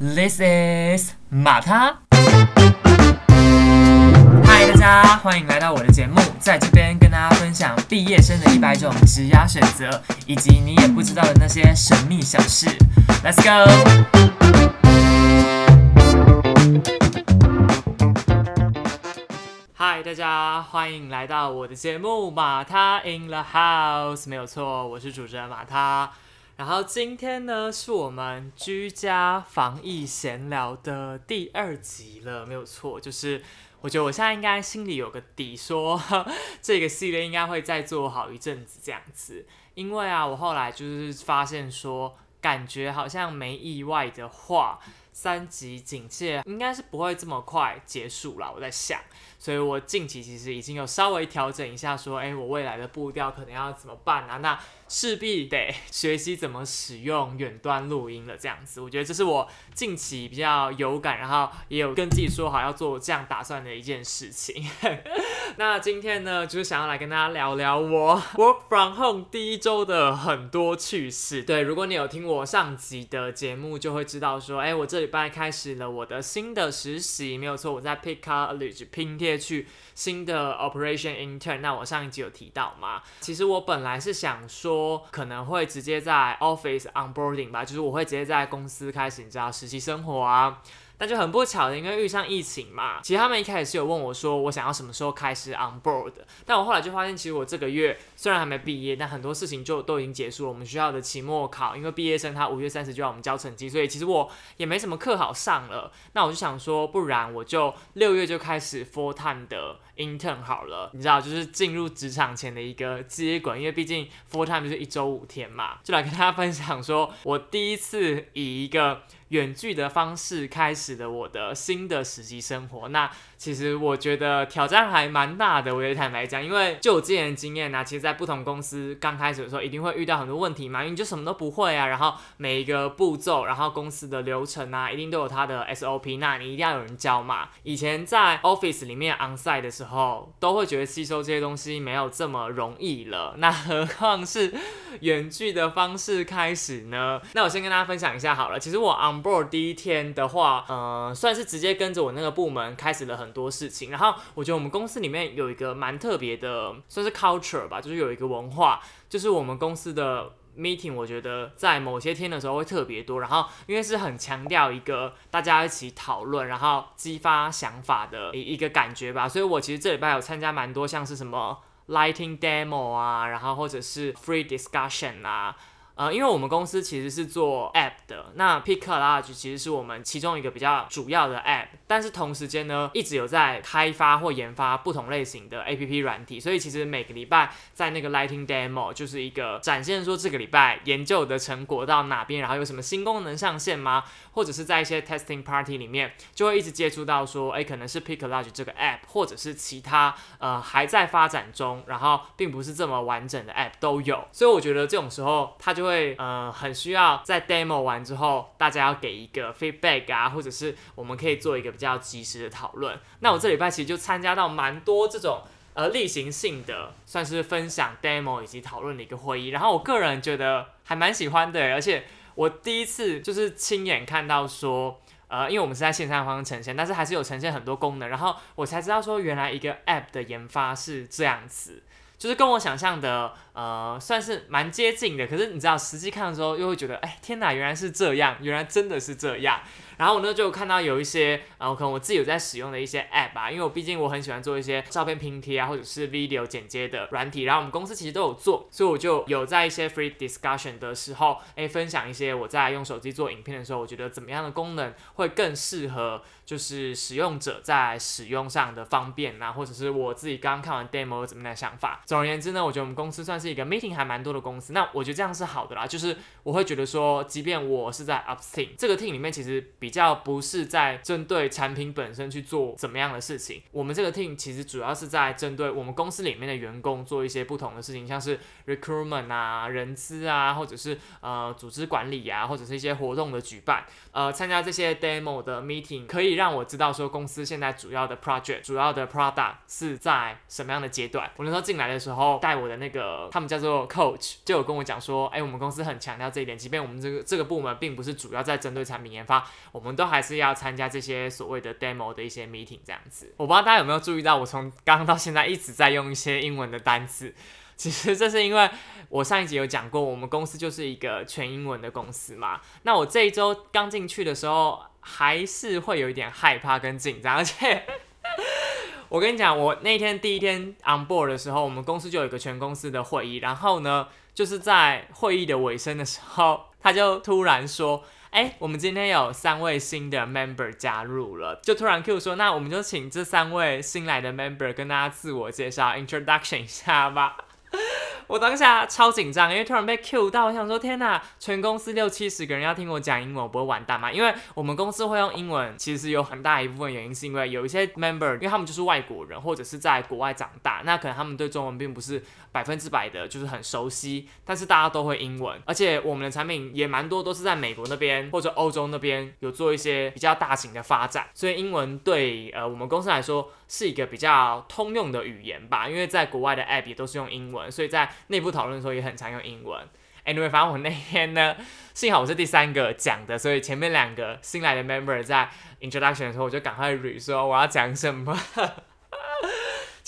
This is 马他。嗨，大家欢迎来到我的节目，在这边跟大家分享毕业生的一百种职涯选择，以及你也不知道的那些神秘小事。Let's go！嗨，大家欢迎来到我的节目马他 in the house，没有错，我是主持人马他。然后今天呢，是我们居家防疫闲聊的第二集了，没有错，就是我觉得我现在应该心里有个底说，这个系列应该会再做好一阵子这样子。因为啊，我后来就是发现说，感觉好像没意外的话，三级警戒应该是不会这么快结束了。我在想。所以我近期其实已经有稍微调整一下，说，哎，我未来的步调可能要怎么办啊？那势必得 学习怎么使用远端录音了，这样子，我觉得这是我近期比较有感，然后也有跟自己说好要做这样打算的一件事情。那今天呢，就是想要来跟大家聊聊我 work from home 第一周的很多趣事。对，如果你有听我上集的节目，就会知道说，哎，我这里拜开始了我的新的实习，没有错，我在 Pick College 拼贴。去新的 operation intern，那我上一集有提到嘛？其实我本来是想说，可能会直接在 office onboarding 吧，就是我会直接在公司开始，你知道实习生活啊。但就很不巧的，因为遇上疫情嘛，其实他们一开始是有问我说，我想要什么时候开始 on board。但我后来就发现，其实我这个月虽然还没毕业，但很多事情就都已经结束了。我们学校的期末考，因为毕业生他五月三十就要我们交成绩，所以其实我也没什么课好上了。那我就想说，不然我就六月就开始 full time 的 intern 好了。你知道，就是进入职场前的一个接管，因为毕竟 full time 就是一周五天嘛，就来跟大家分享说，我第一次以一个。远距的方式开始了我的新的实习生活，那其实我觉得挑战还蛮大的。我也坦白讲，因为就我之前的经验呢，其实，在不同公司刚开始的时候，一定会遇到很多问题嘛，因为你就什么都不会啊。然后每一个步骤，然后公司的流程啊，一定都有它的 SOP，那你一定要有人教嘛。以前在 Office 里面 onsite 的时候，都会觉得吸收这些东西没有这么容易了，那何况是远距的方式开始呢？那我先跟大家分享一下好了，其实我 on board 第一天的话，呃，算是直接跟着我那个部门开始了很很多事情。然后我觉得我们公司里面有一个蛮特别的，算是 culture 吧，就是有一个文化，就是我们公司的 meeting，我觉得在某些天的时候会特别多。然后因为是很强调一个大家一起讨论，然后激发想法的一一个感觉吧。所以我其实这礼拜有参加蛮多像是什么 lighting demo 啊，然后或者是 free discussion 啊。呃，因为我们公司其实是做 app 的，那 Pick Large 其实是我们其中一个比较主要的 app，但是同时间呢，一直有在开发或研发不同类型的 app 软体，所以其实每个礼拜在那个 Lighting Demo 就是一个展现说这个礼拜研究的成果到哪边，然后有什么新功能上线吗？或者是在一些 testing party 里面就会一直接触到说，哎，可能是 Pick Large 这个 app，或者是其他呃还在发展中，然后并不是这么完整的 app 都有，所以我觉得这种时候它就会。会呃很需要在 demo 完之后，大家要给一个 feedback 啊，或者是我们可以做一个比较及时的讨论。那我这礼拜其实就参加到蛮多这种呃例行性的，算是分享 demo 以及讨论的一个会议。然后我个人觉得还蛮喜欢的，而且我第一次就是亲眼看到说，呃，因为我们是在线上方式呈现，但是还是有呈现很多功能，然后我才知道说原来一个 app 的研发是这样子。就是跟我想象的，呃，算是蛮接近的。可是你知道，实际看的时候又会觉得，哎，天哪，原来是这样，原来真的是这样。然后我呢就看到有一些，呃，可能我自己有在使用的一些 app 吧，因为我毕竟我很喜欢做一些照片拼贴啊，或者是 video 剪接的软体。然后我们公司其实都有做，所以我就有在一些 free discussion 的时候，哎，分享一些我在用手机做影片的时候，我觉得怎么样的功能会更适合，就是使用者在使用上的方便啊，或者是我自己刚刚看完 demo 有怎么样的想法。总而言之呢，我觉得我们公司算是一个 meeting 还蛮多的公司。那我觉得这样是好的啦，就是我会觉得说，即便我是在 up team 这个 team 里面，其实比比较不是在针对产品本身去做怎么样的事情，我们这个 team 其实主要是在针对我们公司里面的员工做一些不同的事情，像是 recruitment 啊、人资啊，或者是呃组织管理啊，或者是一些活动的举办，呃，参加这些 demo 的 meeting，可以让我知道说公司现在主要的 project、主要的 product 是在什么样的阶段。我那时候进来的时候，带我的那个他们叫做 coach，就有跟我讲说，哎，我们公司很强调这一点，即便我们这个这个部门并不是主要在针对产品研发。我们都还是要参加这些所谓的 demo 的一些 meeting 这样子。我不知道大家有没有注意到，我从刚刚到现在一直在用一些英文的单词。其实这是因为我上一集有讲过，我们公司就是一个全英文的公司嘛。那我这一周刚进去的时候，还是会有一点害怕跟紧张，而且 我跟你讲，我那天第一天 on board 的时候，我们公司就有一个全公司的会议，然后呢，就是在会议的尾声的时候，他就突然说。哎，我们今天有三位新的 member 加入了，就突然 Q 说，那我们就请这三位新来的 member 跟大家自我介绍，introduction 一下吧。我当下超紧张，因为突然被 Q 到，我想说天哪，全公司六七十个人要听我讲英文，我不会完蛋吗？因为我们公司会用英文，其实有很大一部分原因是因为有一些 member，因为他们就是外国人或者是在国外长大，那可能他们对中文并不是百分之百的就是很熟悉，但是大家都会英文，而且我们的产品也蛮多都是在美国那边或者欧洲那边有做一些比较大型的发展，所以英文对呃我们公司来说是一个比较通用的语言吧，因为在国外的 app 也都是用英文，所以在内部讨论的时候也很常用英文。Anyway，反正我那天呢，幸好我是第三个讲的，所以前面两个新来的 member 在 introduction 的时候，我就赶快 re 说我要讲什么。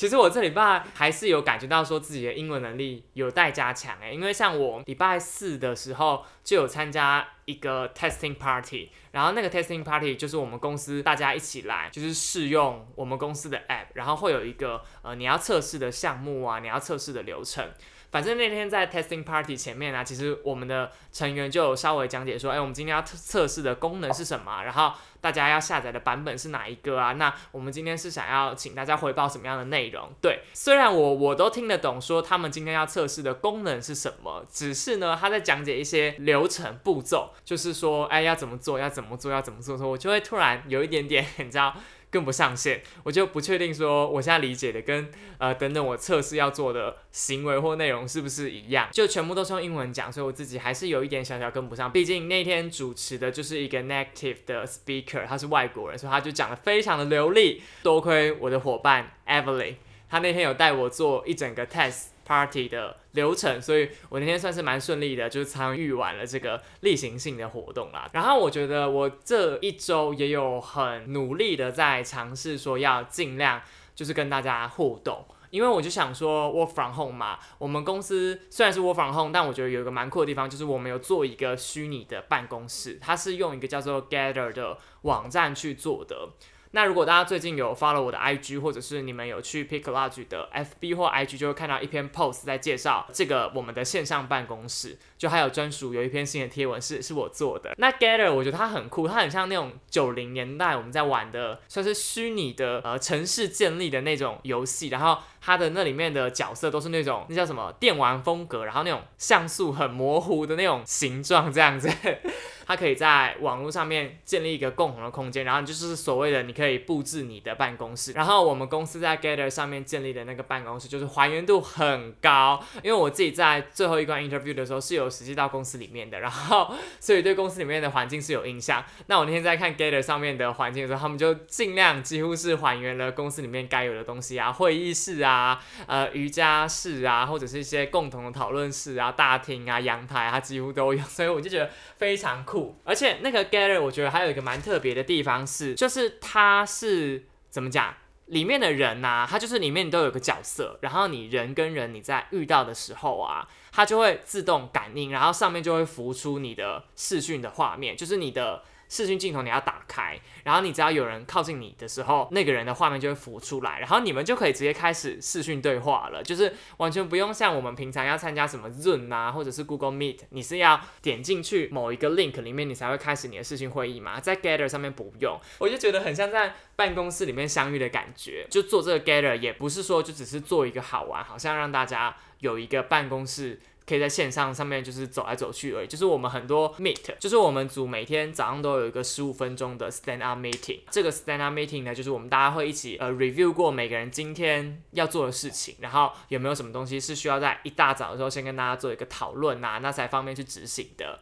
其实我这礼拜还是有感觉到说自己的英文能力有待加强诶，因为像我礼拜四的时候就有参加一个 testing party，然后那个 testing party 就是我们公司大家一起来，就是试用我们公司的 app，然后会有一个呃你要测试的项目啊，你要测试的流程。反正那天在 testing party 前面啊，其实我们的成员就有稍微讲解说，哎，我们今天要测试的功能是什么，然后大家要下载的版本是哪一个啊？那我们今天是想要请大家汇报什么样的内容？对，虽然我我都听得懂说他们今天要测试的功能是什么，只是呢他在讲解一些流程步骤，就是说，哎，要怎么做，要怎么做，要怎么做的时候，我就会突然有一点点，你知道。更不上线，我就不确定说我现在理解的跟呃等等我测试要做的行为或内容是不是一样，就全部都是用英文讲，所以我自己还是有一点小小跟不上。毕竟那天主持的就是一个 native 的 speaker，他是外国人，所以他就讲的非常的流利。多亏我的伙伴 Evelyn，他那天有带我做一整个 test。Party 的流程，所以我那天算是蛮顺利的，就是参与完了这个例行性的活动啦。然后我觉得我这一周也有很努力的在尝试说要尽量就是跟大家互动，因为我就想说 work from home 嘛，我们公司虽然是 work from home，但我觉得有一个蛮酷的地方，就是我们有做一个虚拟的办公室，它是用一个叫做 Gather 的网站去做的。那如果大家最近有 follow 我的 IG，或者是你们有去 Pick Lodge 的 FB 或 IG，就会看到一篇 post 在介绍这个我们的线上办公室，就还有专属有一篇新的贴文是是我做的。那 Gather 我觉得它很酷，它很像那种九零年代我们在玩的，算是虚拟的呃城市建立的那种游戏，然后。它的那里面的角色都是那种那叫什么电玩风格，然后那种像素很模糊的那种形状这样子。它可以在网络上面建立一个共同的空间，然后就是所谓的你可以布置你的办公室。然后我们公司在 Gather 上面建立的那个办公室就是还原度很高，因为我自己在最后一关 interview 的时候是有实际到公司里面的，然后所以对公司里面的环境是有印象。那我那天在看 Gather 上面的环境的时候，他们就尽量几乎是还原了公司里面该有的东西啊，会议室啊。呃，瑜伽室啊，或者是一些共同的讨论室啊，大厅啊，阳台，它几乎都有，所以我就觉得非常酷。而且那个 Gather，我觉得还有一个蛮特别的地方是，就是它是怎么讲，里面的人呐，它就是里面都有个角色，然后你人跟人你在遇到的时候啊，它就会自动感应，然后上面就会浮出你的视讯的画面，就是你的。视讯镜头你要打开，然后你只要有人靠近你的时候，那个人的画面就会浮出来，然后你们就可以直接开始视讯对话了，就是完全不用像我们平常要参加什么 Zoom 啊，或者是 Google Meet，你是要点进去某一个 link 里面，你才会开始你的视讯会议嘛，在 Gather 上面不用，我就觉得很像在办公室里面相遇的感觉，就做这个 Gather 也不是说就只是做一个好玩，好像让大家有一个办公室。可以在线上上面就是走来走去而已，就是我们很多 meet，就是我们组每天早上都有一个十五分钟的 stand up meeting。这个 stand up meeting 呢，就是我们大家会一起呃 review 过每个人今天要做的事情，然后有没有什么东西是需要在一大早的时候先跟大家做一个讨论啊，那才方便去执行的。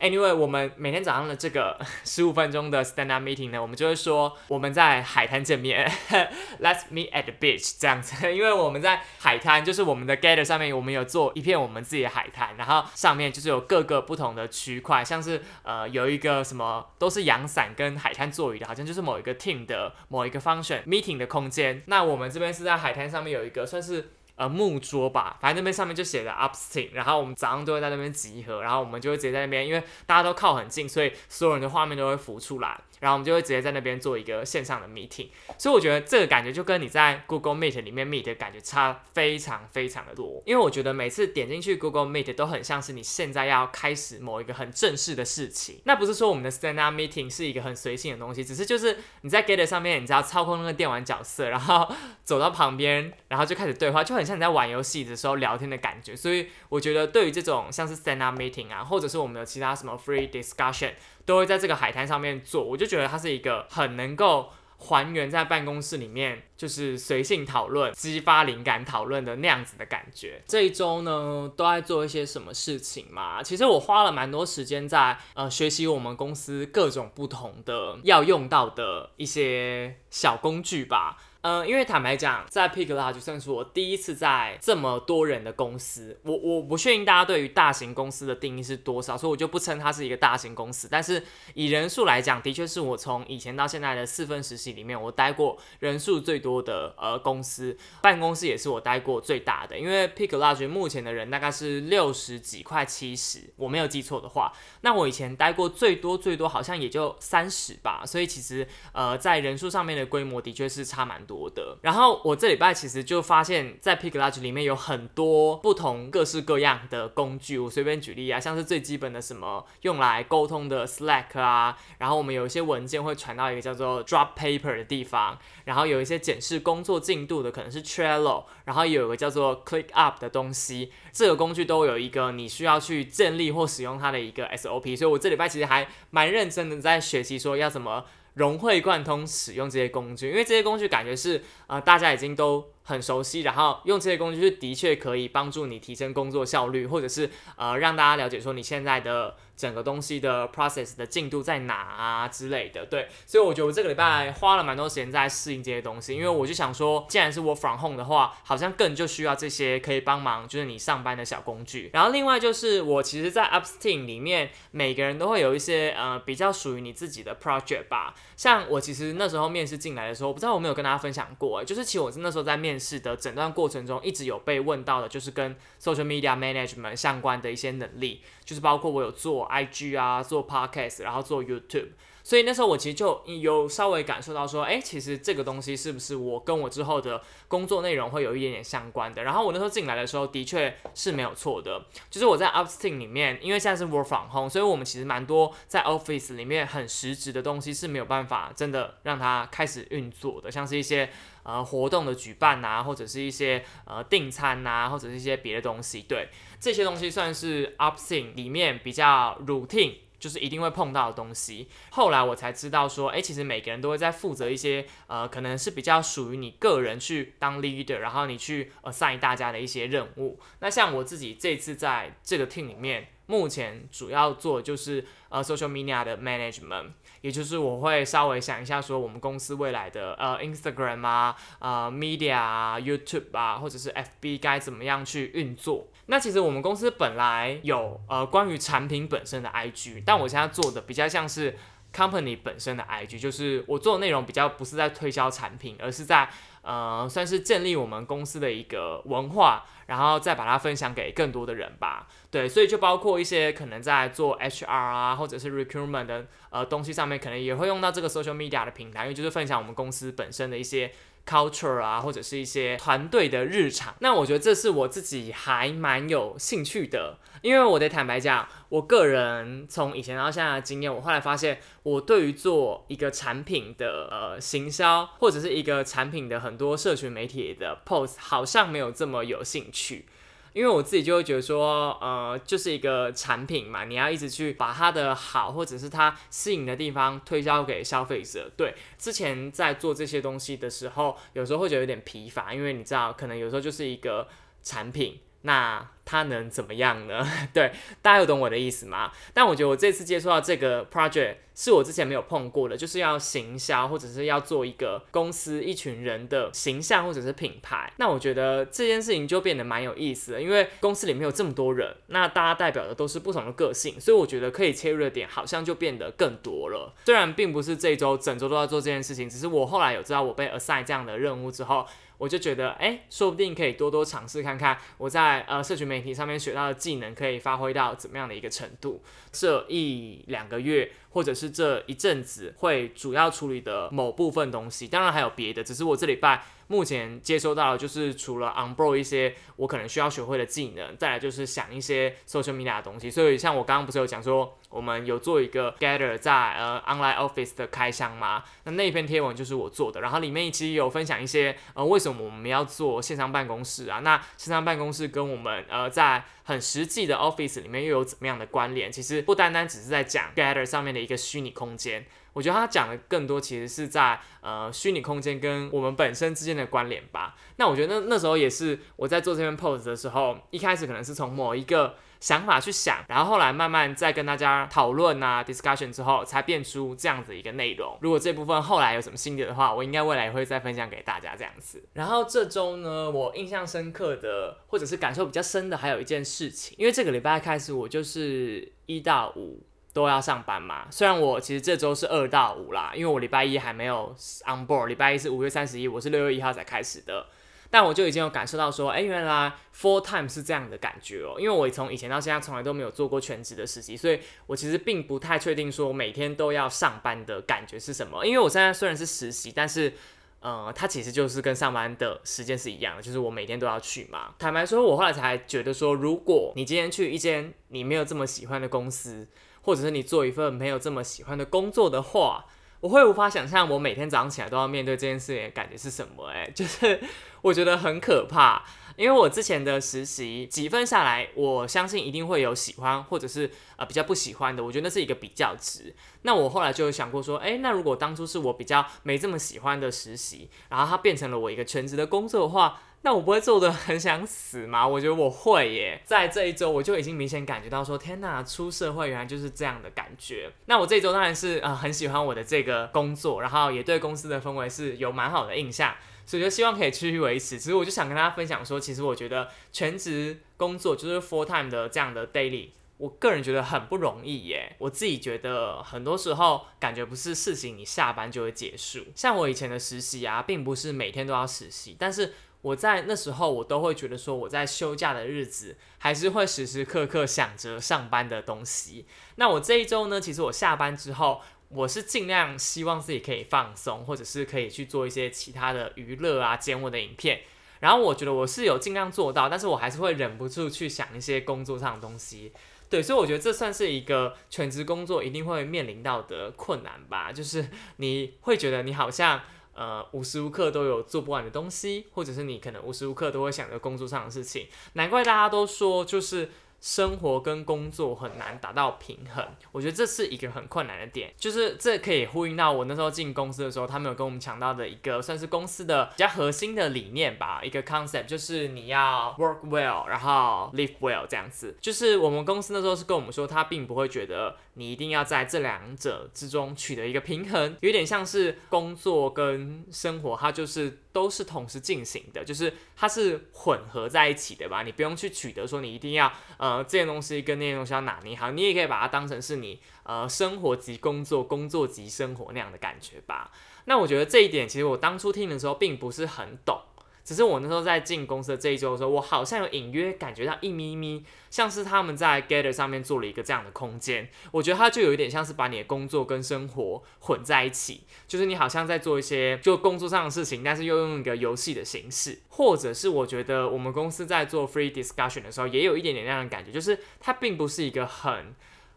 Anyway，我们每天早上的这个 十五分钟的 stand up meeting 呢，我们就会说我们在海滩见面，Let's meet at the beach 这样子，因为我们在海滩，就是我们的 gather 上面，我们有做一片我们自己的海滩，然后上面就是有各个不同的区块，像是呃有一个什么都是阳伞跟海滩座椅的，好像就是某一个 team 的某一个 function meeting 的空间。那我们这边是在海滩上面有一个算是。呃，木桌吧，反正那边上面就写着 upsting，然后我们早上都会在那边集合，然后我们就会直接在那边，因为大家都靠很近，所以所有人的画面都会浮出来。然后我们就会直接在那边做一个线上的 meeting，所以我觉得这个感觉就跟你在 Google Meet 里面 meet 的感觉差非常非常的多。因为我觉得每次点进去 Google Meet 都很像是你现在要开始某一个很正式的事情。那不是说我们的 stand up meeting 是一个很随性的东西，只是就是你在 Get 上面，你知道操控那个电玩角色，然后 走到旁边，然后就开始对话，就很像你在玩游戏的时候聊天的感觉。所以我觉得对于这种像是 stand up meeting 啊，或者是我们的其他什么 free discussion。都会在这个海滩上面做，我就觉得它是一个很能够还原在办公室里面，就是随性讨论、激发灵感讨论的那样子的感觉。这一周呢，都在做一些什么事情嘛？其实我花了蛮多时间在呃学习我们公司各种不同的要用到的一些小工具吧。嗯，因为坦白讲，在 Pick Large 算是我第一次在这么多人的公司。我我不确定大家对于大型公司的定义是多少，所以我就不称它是一个大型公司。但是以人数来讲，的确是我从以前到现在的四份实习里面，我待过人数最多的呃公司。办公室也是我待过最大的，因为 Pick Large 目前的人大概是六十几块七十，我没有记错的话。那我以前待过最多最多好像也就三十吧，所以其实呃在人数上面的规模的确是差蛮。多的，然后我这礼拜其实就发现，在 Pick Large 里面有很多不同各式各样的工具。我随便举例啊，像是最基本的什么用来沟通的 Slack 啊，然后我们有一些文件会传到一个叫做 Drop Paper 的地方，然后有一些检视工作进度的可能是 Trello，然后有个叫做 Click Up 的东西，这个工具都有一个你需要去建立或使用它的一个 SOP。所以我这礼拜其实还蛮认真的在学习说要怎么。融会贯通使用这些工具，因为这些工具感觉是啊大家已经都很熟悉，然后用这些工具是的确可以帮助你提升工作效率，或者是呃让大家了解说你现在的。整个东西的 process 的进度在哪啊之类的，对，所以我觉得我这个礼拜花了蛮多时间在适应这些东西，因为我就想说，既然是我 from home 的话，好像更就需要这些可以帮忙，就是你上班的小工具。然后另外就是我其实，在 Upsteam 里面，每个人都会有一些呃比较属于你自己的 project 吧。像我其实那时候面试进来的时候，我不知道我没有跟大家分享过，就是其实我是那时候在面试的整段过程中，一直有被问到的，就是跟 social media management 相关的一些能力，就是包括我有做。I G 啊，做 Podcast，然后做 YouTube，所以那时候我其实就有稍微感受到说，哎，其实这个东西是不是我跟我之后的工作内容会有一点点相关的？然后我那时候进来的时候，的确是没有错的，就是我在 Upsteam 里面，因为现在是 Work from Home，所以我们其实蛮多在 Office 里面很实质的东西是没有办法真的让它开始运作的，像是一些呃活动的举办啊，或者是一些呃订餐啊，或者是一些别的东西，对。这些东西算是 Upsing 里面比较 routine，就是一定会碰到的东西。后来我才知道说，哎，其实每个人都会在负责一些，呃，可能是比较属于你个人去当 leader，然后你去 assign 大家的一些任务。那像我自己这次在这个 team 里面。目前主要做就是呃 social media 的 management，也就是我会稍微想一下说我们公司未来的呃 Instagram 啊、呃 media 啊、YouTube 啊，或者是 FB 该怎么样去运作。那其实我们公司本来有呃关于产品本身的 IG，但我现在做的比较像是 company 本身的 IG，就是我做的内容比较不是在推销产品，而是在呃算是建立我们公司的一个文化。然后再把它分享给更多的人吧，对，所以就包括一些可能在做 HR 啊，或者是 recruitment 的呃东西上面，可能也会用到这个 social media 的平台，因为就是分享我们公司本身的一些。Culture 啊，或者是一些团队的日常，那我觉得这是我自己还蛮有兴趣的，因为我得坦白讲，我个人从以前到现在的经验，我后来发现，我对于做一个产品的呃行销，或者是一个产品的很多社群媒体的 post，好像没有这么有兴趣。因为我自己就会觉得说，呃，就是一个产品嘛，你要一直去把它的好或者是它吸引的地方推销给消费者。对，之前在做这些东西的时候，有时候会觉得有点疲乏，因为你知道，可能有时候就是一个产品，那。他能怎么样呢？对，大家有懂我的意思吗？但我觉得我这次接触到这个 project 是我之前没有碰过的，就是要行销或者是要做一个公司一群人的形象或者是品牌。那我觉得这件事情就变得蛮有意思的，因为公司里面有这么多人，那大家代表的都是不同的个性，所以我觉得可以切入的点好像就变得更多了。虽然并不是这周整周都要做这件事情，只是我后来有知道我被 assign 这样的任务之后。我就觉得，哎，说不定可以多多尝试看看，我在呃社群媒体上面学到的技能可以发挥到怎么样的一个程度。这一两个月，或者是这一阵子，会主要处理的某部分东西，当然还有别的，只是我这礼拜。目前接收到的就是除了 onboard 一些我可能需要学会的技能，再来就是想一些 social media 的东西。所以像我刚刚不是有讲说，我们有做一个 gather 在呃 online office 的开箱吗？那那一篇贴文就是我做的，然后里面其实有分享一些呃为什么我们要做线上办公室啊？那线上办公室跟我们呃在很实际的 office 里面又有怎么样的关联？其实不单单只是在讲 gather 上面的一个虚拟空间。我觉得他讲的更多，其实是在呃虚拟空间跟我们本身之间的关联吧。那我觉得那那时候也是我在做这篇 post 的时候，一开始可能是从某一个想法去想，然后后来慢慢再跟大家讨论啊 discussion 之后，才变出这样子一个内容。如果这部分后来有什么心得的话，我应该未来也会再分享给大家这样子。然后这周呢，我印象深刻的或者是感受比较深的，还有一件事情，因为这个礼拜开始我就是一到五。都要上班嘛？虽然我其实这周是二到五啦，因为我礼拜一还没有 on board，礼拜一是五月三十一，我是六月一号才开始的。但我就已经有感受到说，哎，原来 full time 是这样的感觉哦。因为我从以前到现在从来都没有做过全职的实习，所以我其实并不太确定说每天都要上班的感觉是什么。因为我现在虽然是实习，但是呃，它其实就是跟上班的时间是一样的，就是我每天都要去嘛。坦白说，我后来才觉得说，如果你今天去一间你没有这么喜欢的公司，或者是你做一份没有这么喜欢的工作的话，我会无法想象我每天早上起来都要面对这件事情的感觉是什么。哎，就是我觉得很可怕，因为我之前的实习几份下来，我相信一定会有喜欢或者是呃比较不喜欢的。我觉得那是一个比较值。那我后来就有想过说，哎，那如果当初是我比较没这么喜欢的实习，然后它变成了我一个全职的工作的话。那我不会做的很想死吗？我觉得我会耶，在这一周我就已经明显感觉到说，天哪，出社会原来就是这样的感觉。那我这一周当然是呃很喜欢我的这个工作，然后也对公司的氛围是有蛮好的印象，所以就希望可以继续维持。其实我就想跟大家分享说，其实我觉得全职工作就是 full time 的这样的 daily，我个人觉得很不容易耶。我自己觉得很多时候感觉不是事情你下班就会结束，像我以前的实习啊，并不是每天都要实习，但是。我在那时候，我都会觉得说，我在休假的日子，还是会时时刻刻想着上班的东西。那我这一周呢，其实我下班之后，我是尽量希望自己可以放松，或者是可以去做一些其他的娱乐啊，剪我的影片。然后我觉得我是有尽量做到，但是我还是会忍不住去想一些工作上的东西。对，所以我觉得这算是一个全职工作一定会面临到的困难吧，就是你会觉得你好像。呃，无时无刻都有做不完的东西，或者是你可能无时无刻都会想着工作上的事情，难怪大家都说就是。生活跟工作很难达到平衡，我觉得这是一个很困难的点，就是这可以呼应到我那时候进公司的时候，他们有跟我们强调的一个算是公司的比较核心的理念吧，一个 concept 就是你要 work well，然后 live well 这样子。就是我们公司那时候是跟我们说，他并不会觉得你一定要在这两者之中取得一个平衡，有点像是工作跟生活，它就是都是同时进行的，就是它是混合在一起的吧，你不用去取得说你一定要呃。这件东西跟那件东西要拿捏好，你也可以把它当成是你呃生活及工作、工作及生活那样的感觉吧。那我觉得这一点，其实我当初听的时候并不是很懂。只是我那时候在进公司的这一周的时候，我好像有隐约感觉到一咪咪，像是他们在 Gather 上面做了一个这样的空间。我觉得它就有一点像是把你的工作跟生活混在一起，就是你好像在做一些就工作上的事情，但是又用一个游戏的形式。或者是我觉得我们公司在做 Free Discussion 的时候，也有一点点那样的感觉，就是它并不是一个很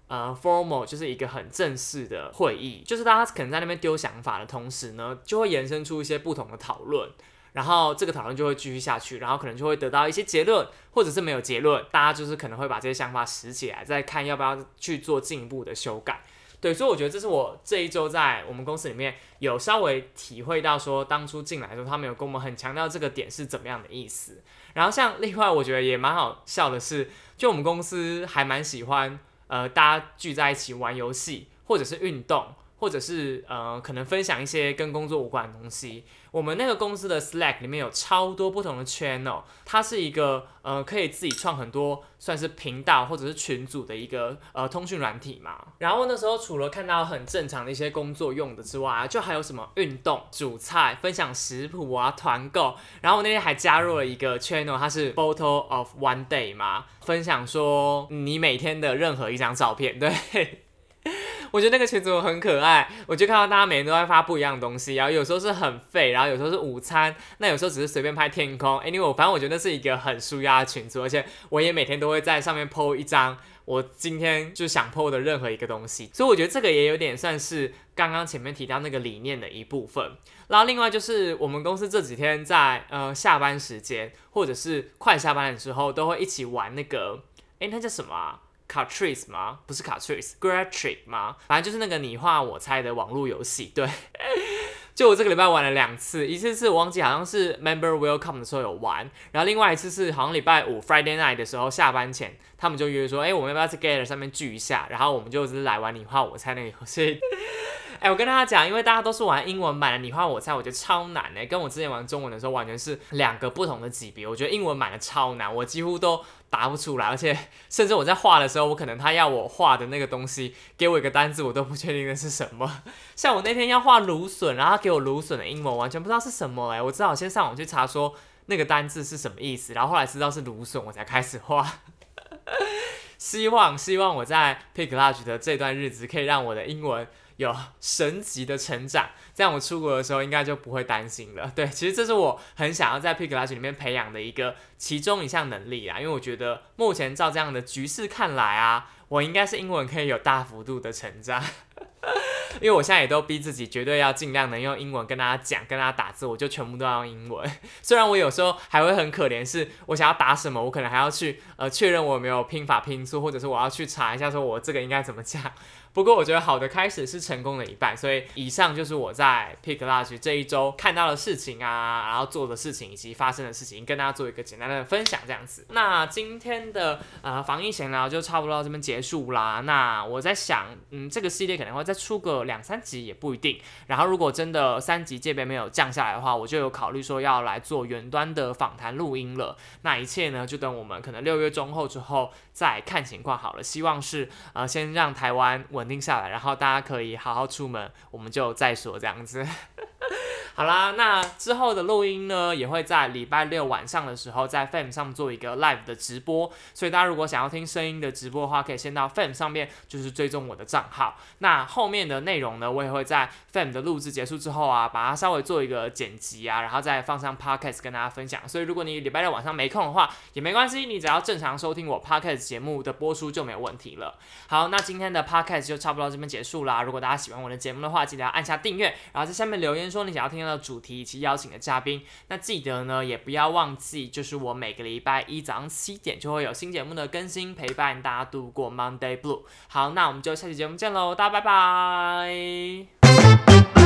呃 formal，就是一个很正式的会议，就是大家可能在那边丢想法的同时呢，就会延伸出一些不同的讨论。然后这个讨论就会继续下去，然后可能就会得到一些结论，或者是没有结论，大家就是可能会把这些想法拾起来，再看要不要去做进一步的修改。对，所以我觉得这是我这一周在我们公司里面有稍微体会到，说当初进来的时候，他们有跟我们很强调这个点是怎么样的意思。然后像另外我觉得也蛮好笑的是，就我们公司还蛮喜欢呃大家聚在一起玩游戏或者是运动。或者是呃，可能分享一些跟工作无关的东西。我们那个公司的 Slack 里面有超多不同的 channel，它是一个呃可以自己创很多算是频道或者是群组的一个呃通讯软体嘛。然后那时候除了看到很正常的一些工作用的之外，就还有什么运动、煮菜、分享食谱啊、团购。然后我那天还加入了一个 channel，它是 Photo of One Day 嘛，分享说你每天的任何一张照片，对。我觉得那个群组很可爱，我就看到大家每天都在发不一样的东西，然后有时候是很废，然后有时候是午餐，那有时候只是随便拍天空。Anyway，我反正我觉得那是一个很舒压的群组，而且我也每天都会在上面 po 一张我今天就想 po 的任何一个东西，所以我觉得这个也有点算是刚刚前面提到那个理念的一部分。然后另外就是我们公司这几天在呃下班时间或者是快下班的时候，都会一起玩那个，哎，那叫什么啊？卡 trace 吗？不是卡 trace，grad trick 吗？反正就是那个你画我猜的网络游戏。对，就我这个礼拜玩了两次，一次是我忘记好像是 member welcome 的时候有玩，然后另外一次是好像礼拜五 Friday night 的时候下班前，他们就约说，哎，我们要不要在 Gather 上面聚一下？然后我们就是来玩你画我猜那个游戏。哎，我跟大家讲，因为大家都是玩英文版的，你画我猜，我觉得超难哎，跟我之前玩中文的时候完全是两个不同的级别。我觉得英文版的超难，我几乎都答不出来，而且 甚至我在画的时候，我可能他要我画的那个东西，给我一个单字，我都不确定那是什么。像我那天要画芦笋，然后他给我芦笋的英文，完全不知道是什么哎，我只好先上网去查说那个单字是什么意思，然后后来知道是芦笋，我才开始画。希望希望我在 Pick Large 的这段日子可以让我的英文。有神级的成长，这样我出国的时候应该就不会担心了。对，其实这是我很想要在 Pick Large 里面培养的一个其中一项能力啊，因为我觉得目前照这样的局势看来啊，我应该是英文可以有大幅度的成长。因为我现在也都逼自己，绝对要尽量能用英文跟大家讲，跟大家打字，我就全部都要用英文。虽然我有时候还会很可怜，是我想要打什么，我可能还要去呃确认我有没有拼法拼错，或者是我要去查一下，说我这个应该怎么讲。不过我觉得好的开始是成功的一半，所以以上就是我在 Pick Large 这一周看到的事情啊，然后做的事情以及发生的事情，跟大家做一个简单的分享这样子。那今天的呃防疫闲聊就差不多到这边结束啦。那我在想，嗯，这个系列可能会再出个两三集也不一定。然后如果真的三级戒备没有降下来的话，我就有考虑说要来做远端的访谈录音了。那一切呢，就等我们可能六月中后之后再看情况好了。希望是呃先让台湾稳稳定下来，然后大家可以好好出门，我们就再说这样子。好啦，那之后的录音呢，也会在礼拜六晚上的时候在 Fam 上做一个 live 的直播。所以大家如果想要听声音的直播的话，可以先到 Fam 上面就是追踪我的账号。那后面的内容呢，我也会在 Fam 的录制结束之后啊，把它稍微做一个剪辑啊，然后再放上 Podcast 跟大家分享。所以如果你礼拜六晚上没空的话，也没关系，你只要正常收听我 Podcast 节目的播出就没有问题了。好，那今天的 Podcast 就差不多到这边结束啦。如果大家喜欢我的节目的话，记得要按下订阅，然后在下面留言说你想要听到。的主题以及邀请的嘉宾，那记得呢，也不要忘记，就是我每个礼拜一早上七点就会有新节目的更新，陪伴大家度过 Monday Blue。好，那我们就下期节目见喽，大家拜拜。